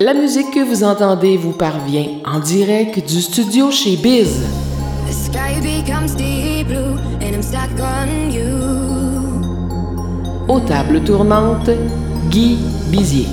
La musique que vous entendez vous parvient en direct du studio chez Biz. Aux tables tournantes, Guy Bizier.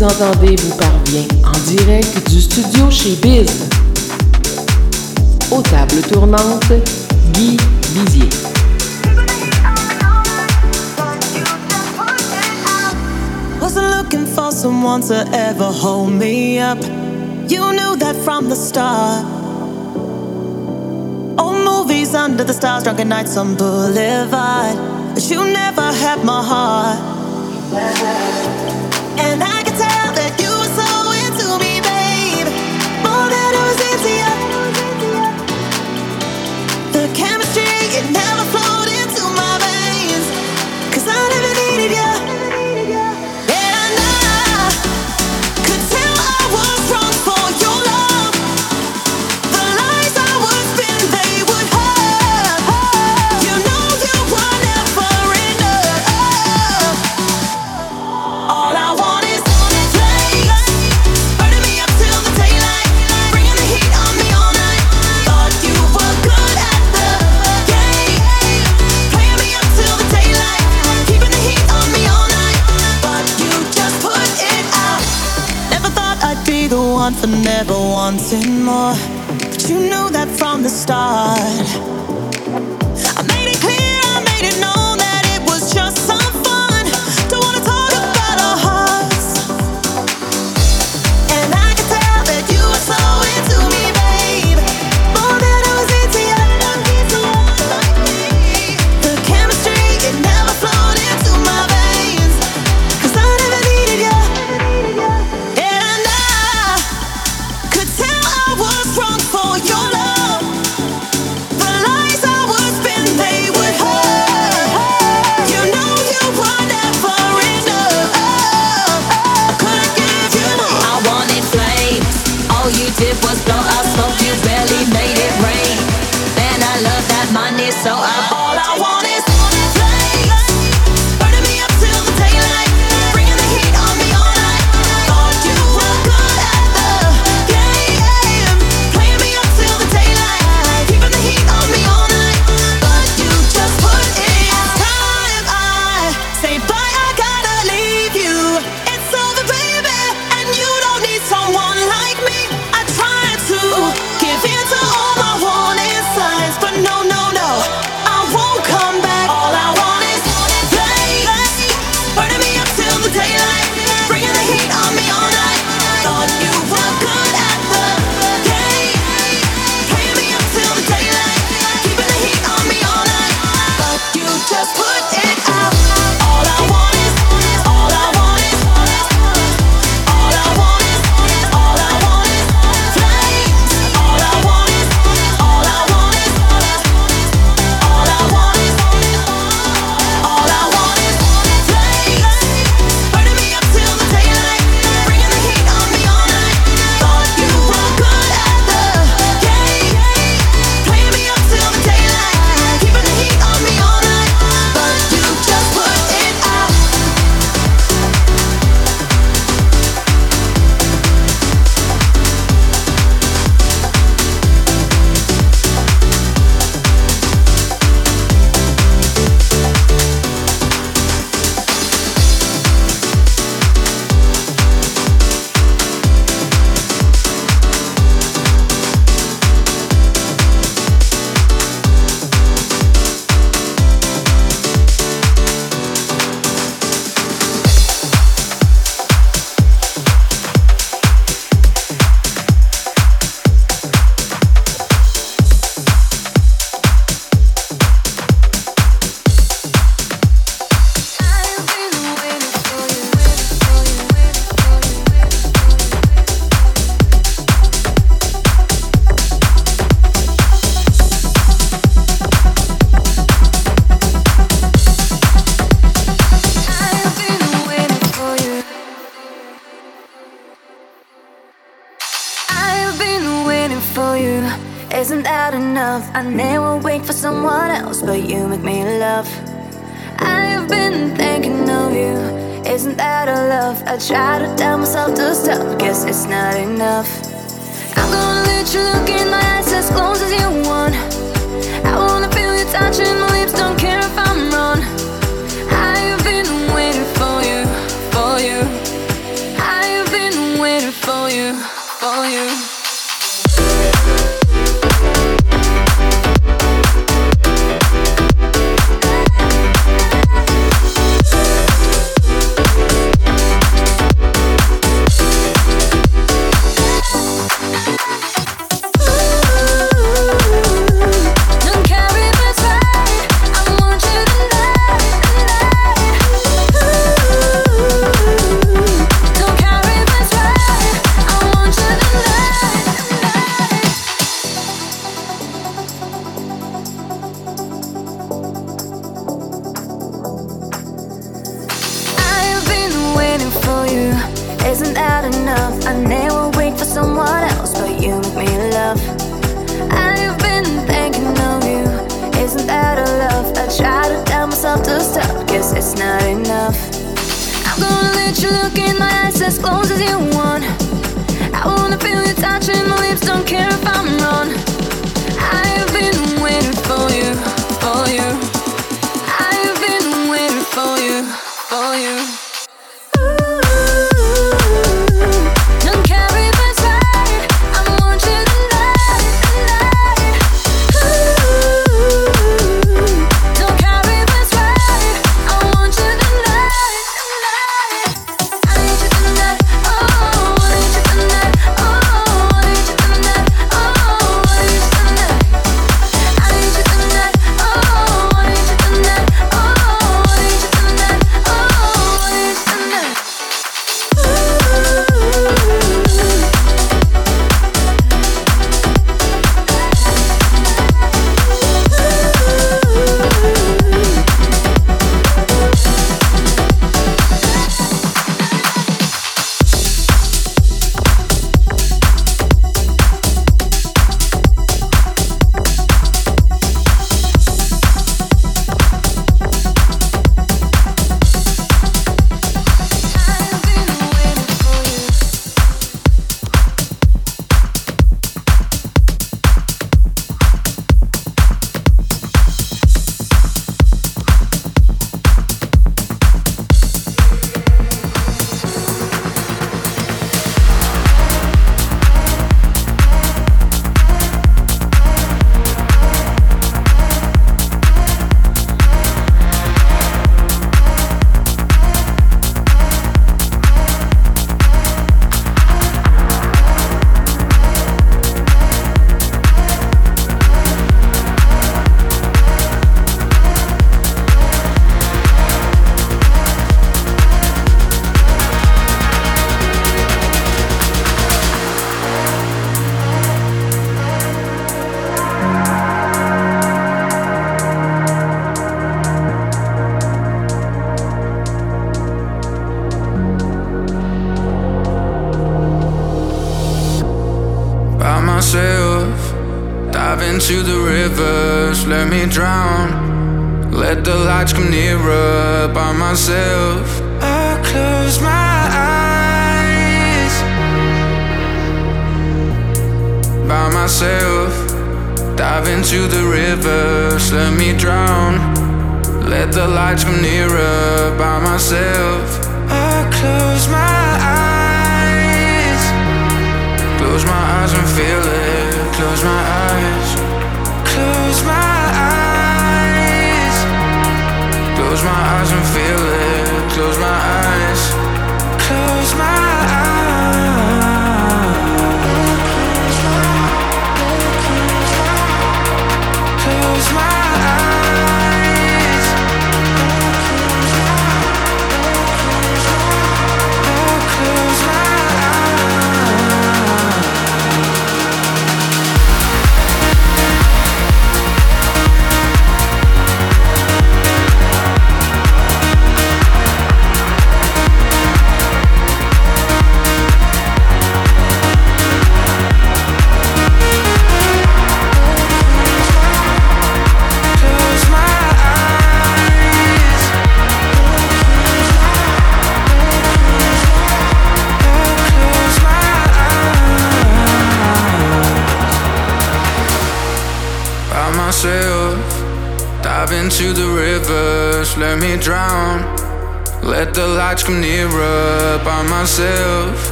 vous entendez vous parvient en direct du studio chez Biz. Aux tables tournantes, Guy Bizier. Looking for someone to ever hold me up. You knew that from the start. Old movies under the stars, drunken nights on Boulevard. You never had my heart.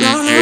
no, no.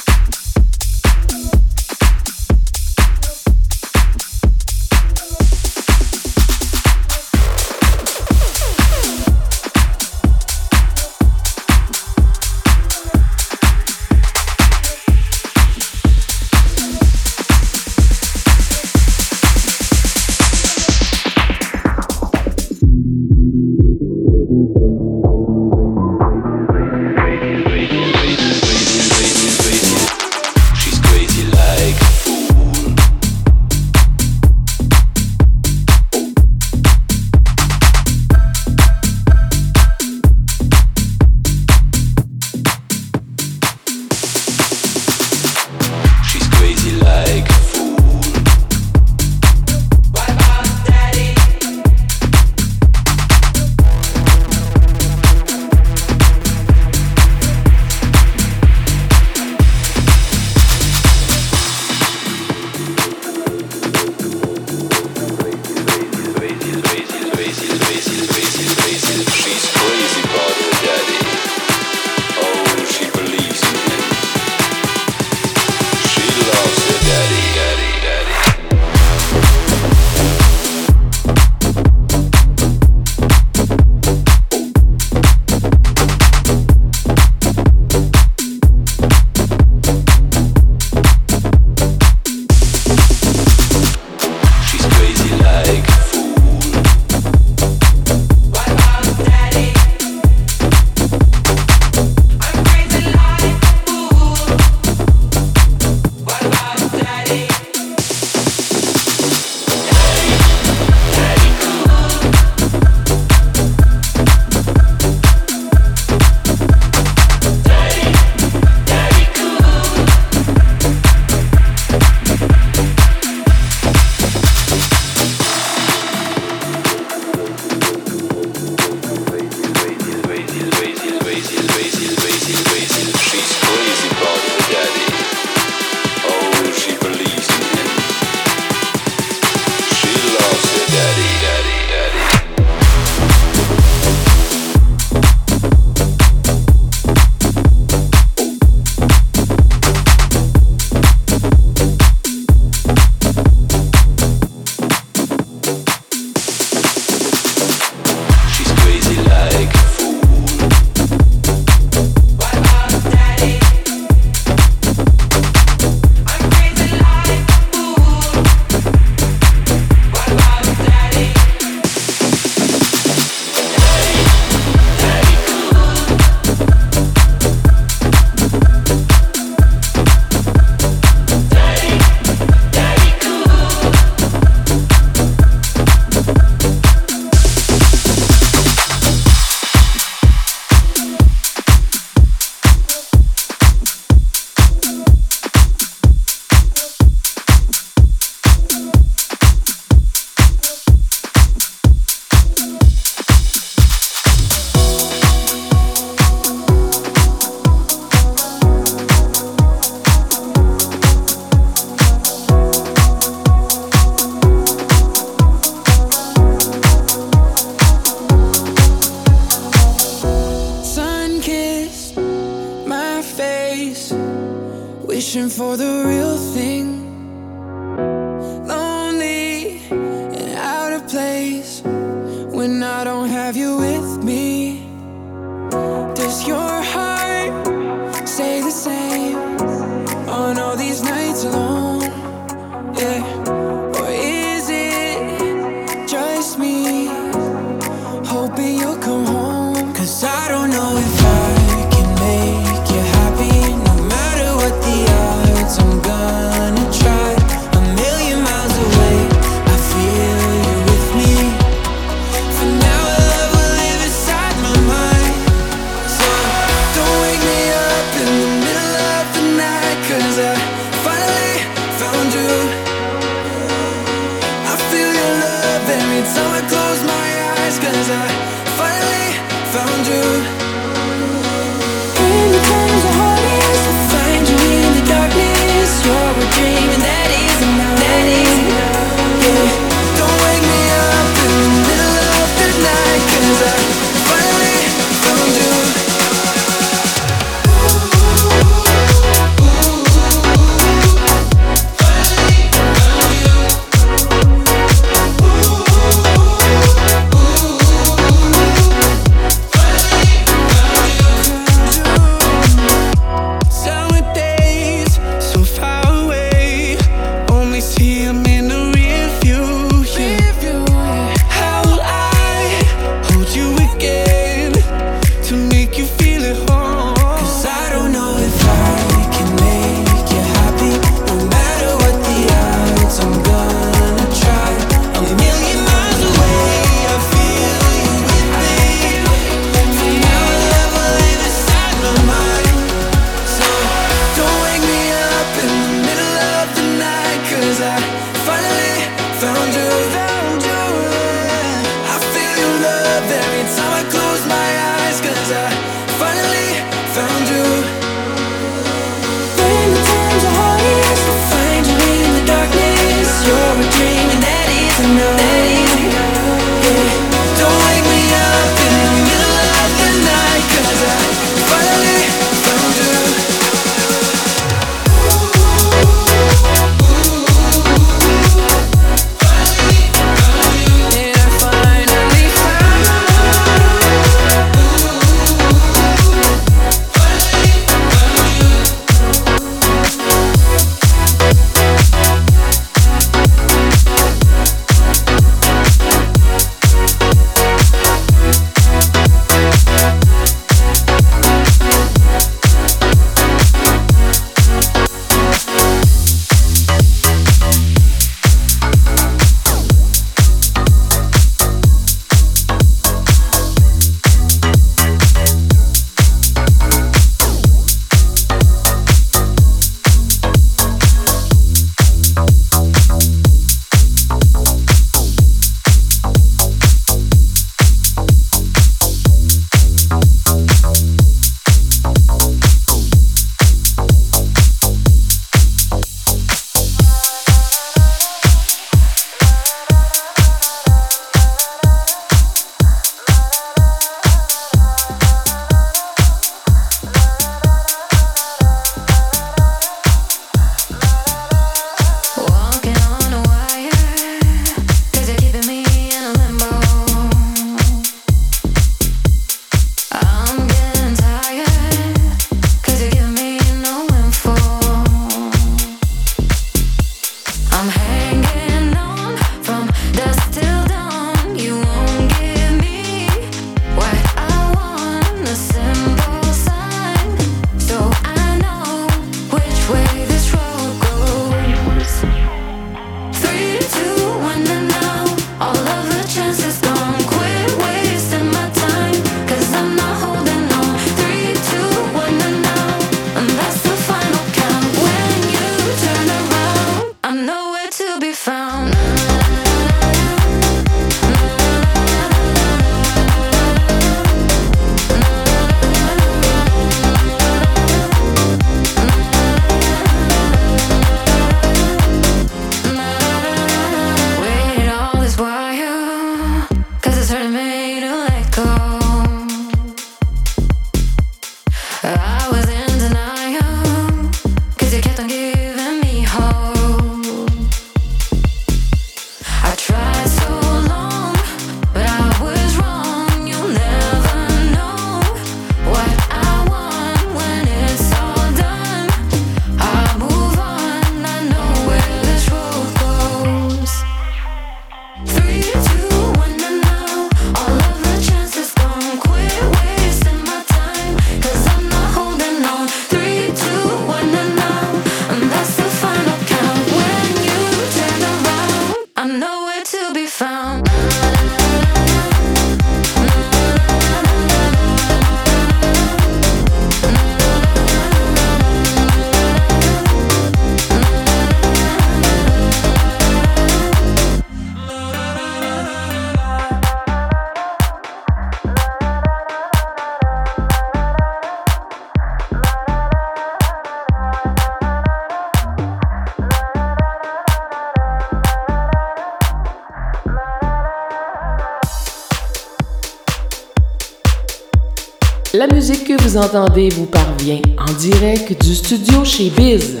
La musique que vous entendez vous parvient en direct du studio chez Biz.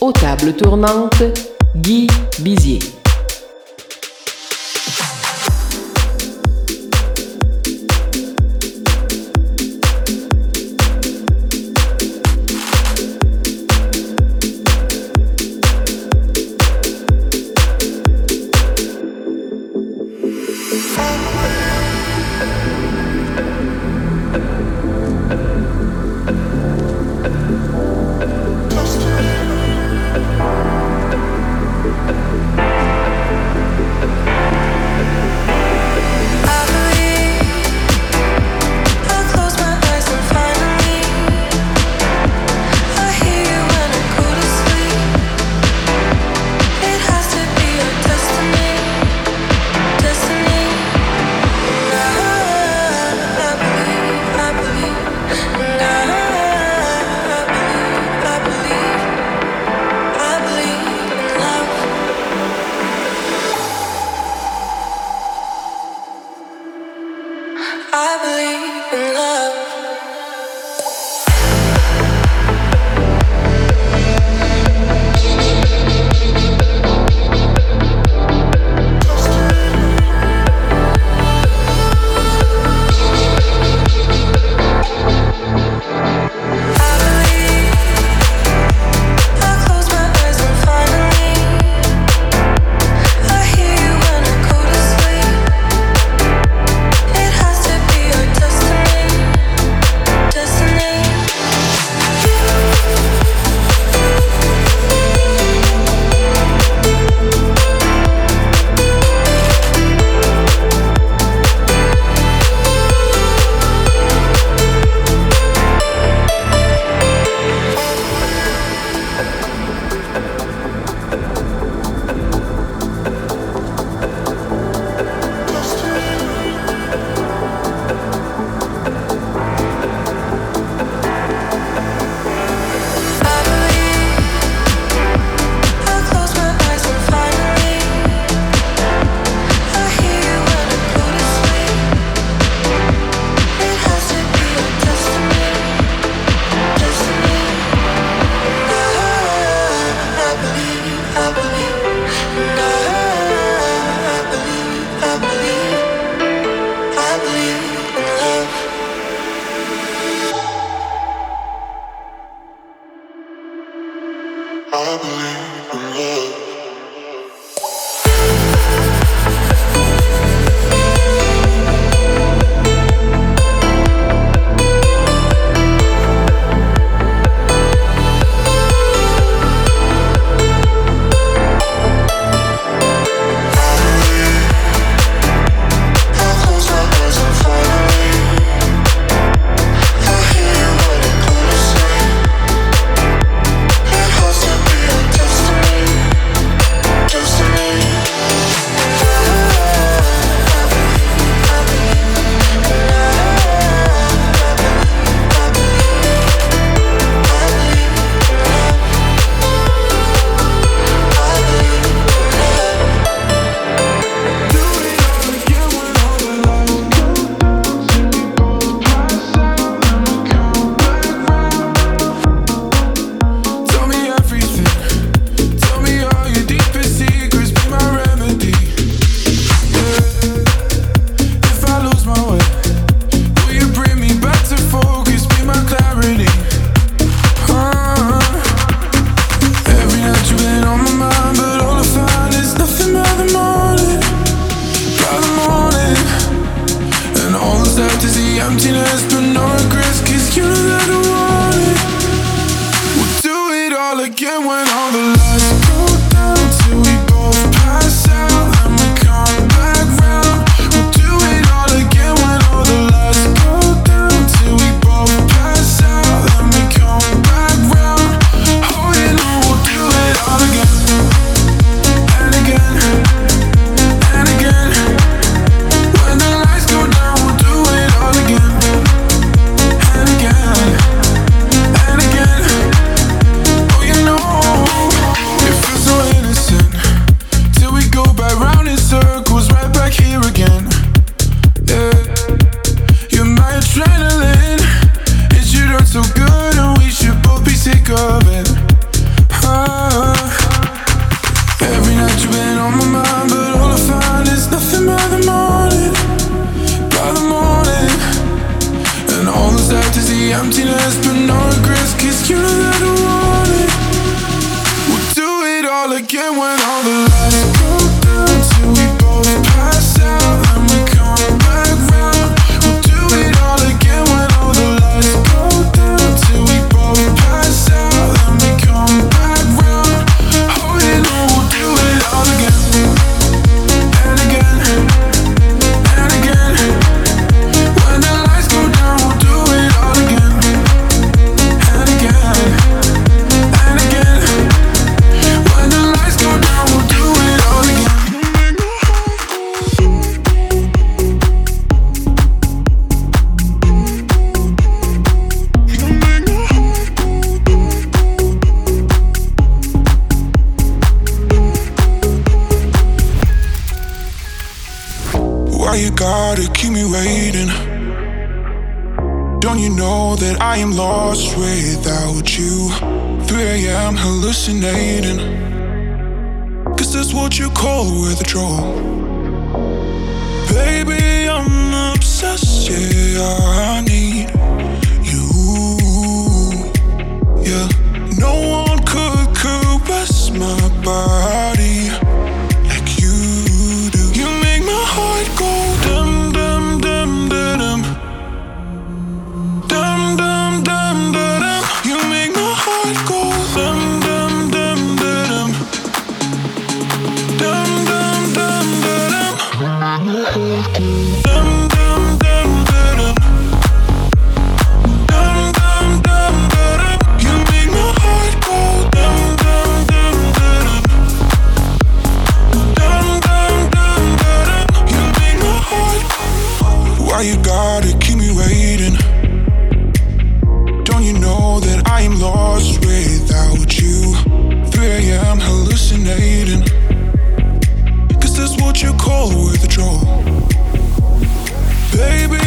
Aux tables tournantes, Guy Bizier. Why you gotta keep me waiting? Don't you know that I am lost without you? 3 a.m. hallucinating. Cause that's what you call withdrawal. Baby,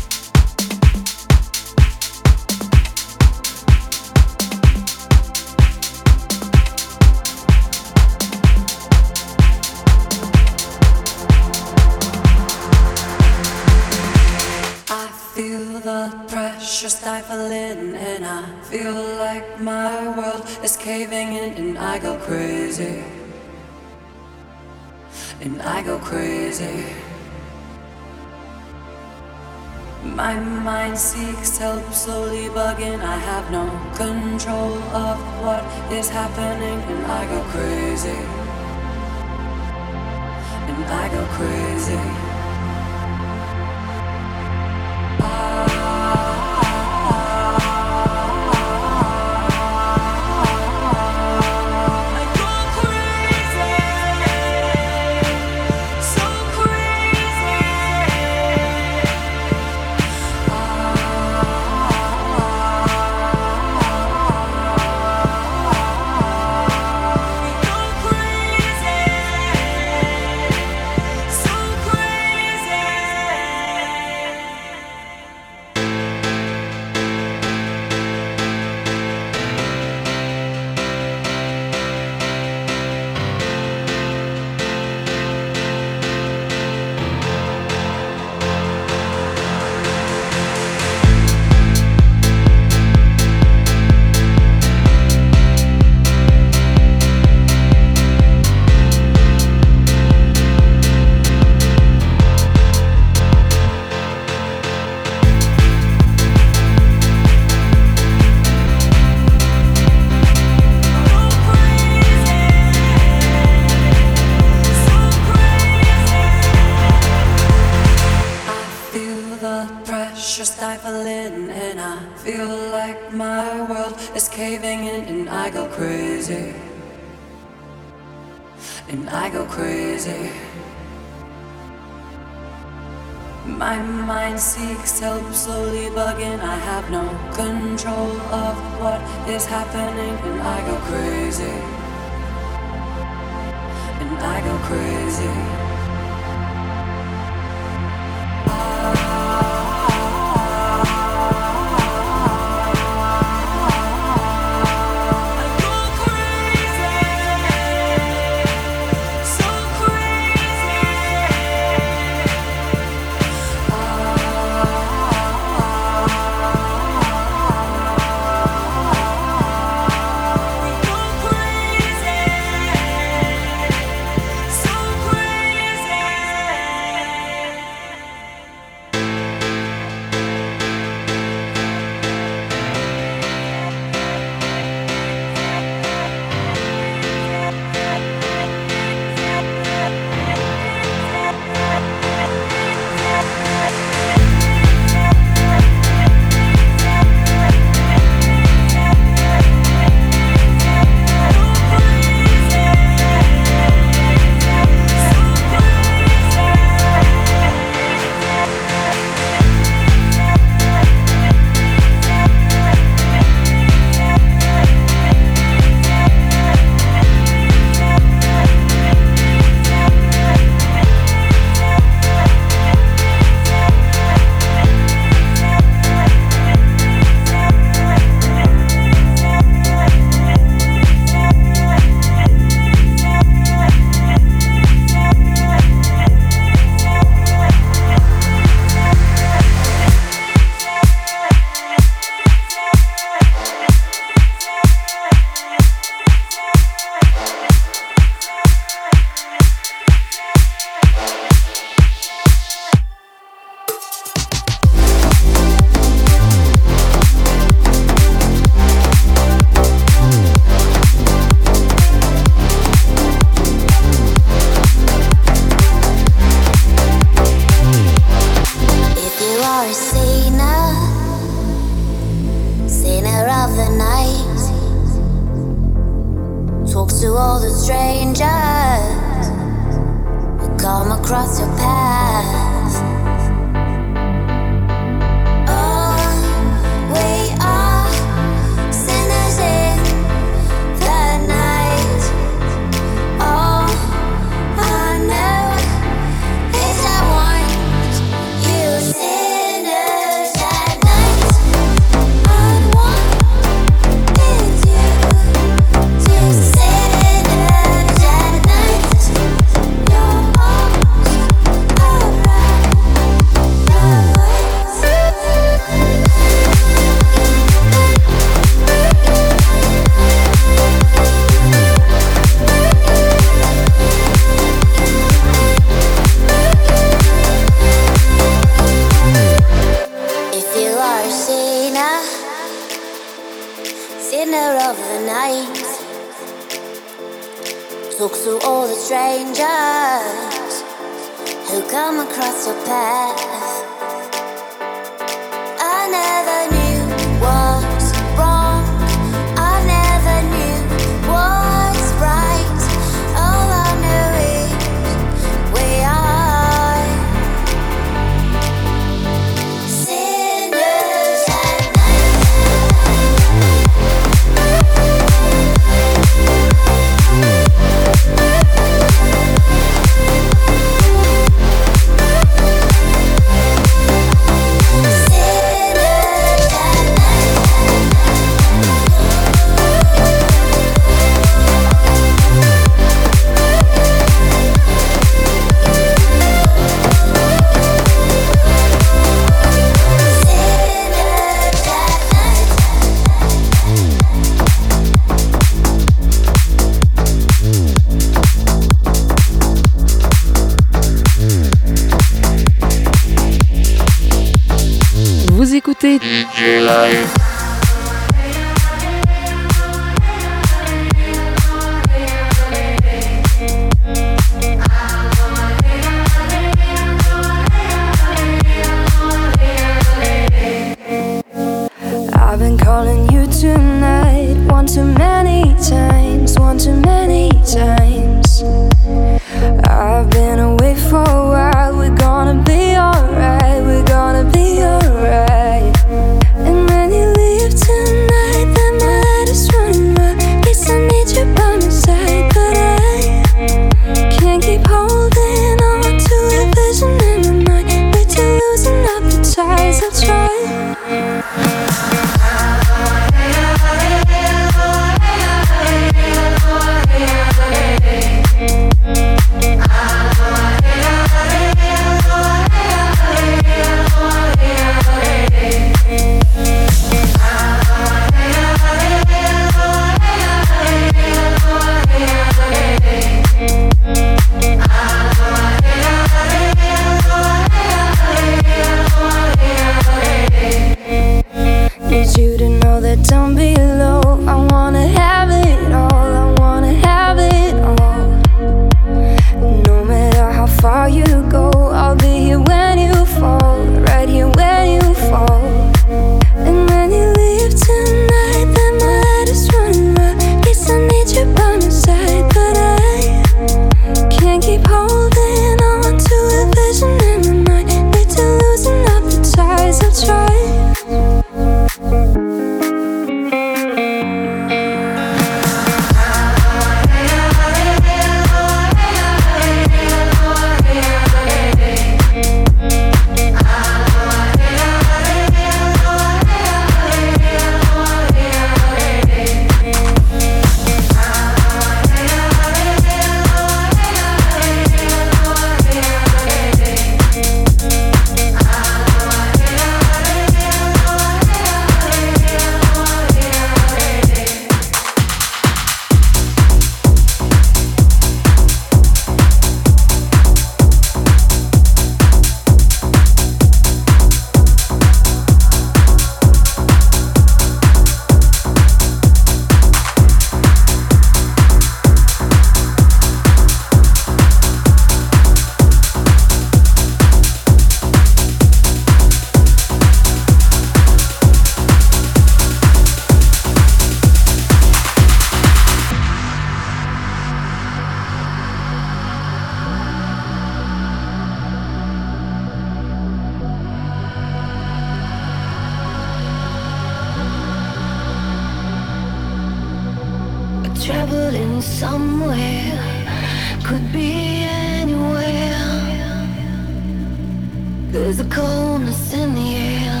There's a coldness in the air,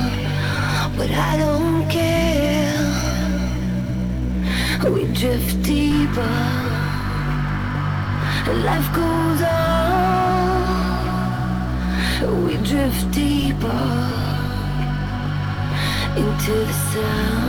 but I don't care. We drift deeper, life goes on. We drift deeper into the sound.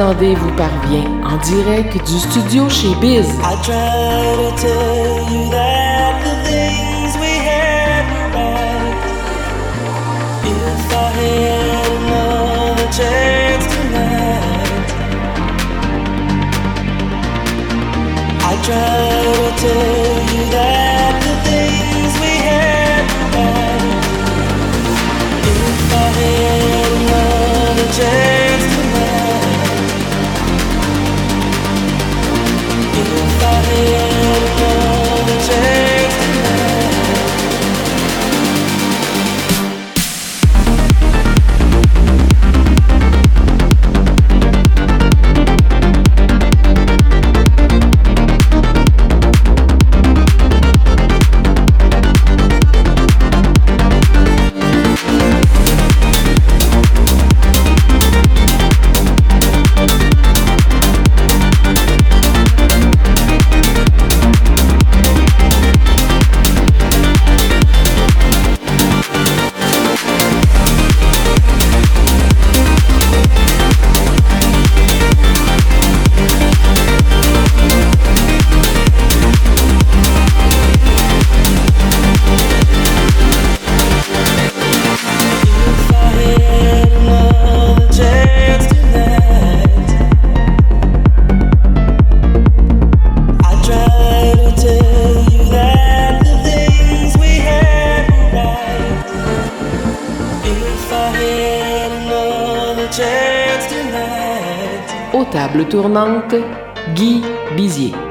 entendez vous parvient en direct du studio chez Biz. tournante, Guy Bizier.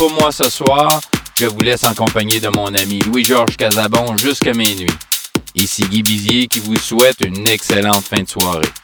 pour moi ce soir. Je vous laisse en compagnie de mon ami Louis-Georges Casabon jusqu'à minuit. Ici Guy Bizier qui vous souhaite une excellente fin de soirée.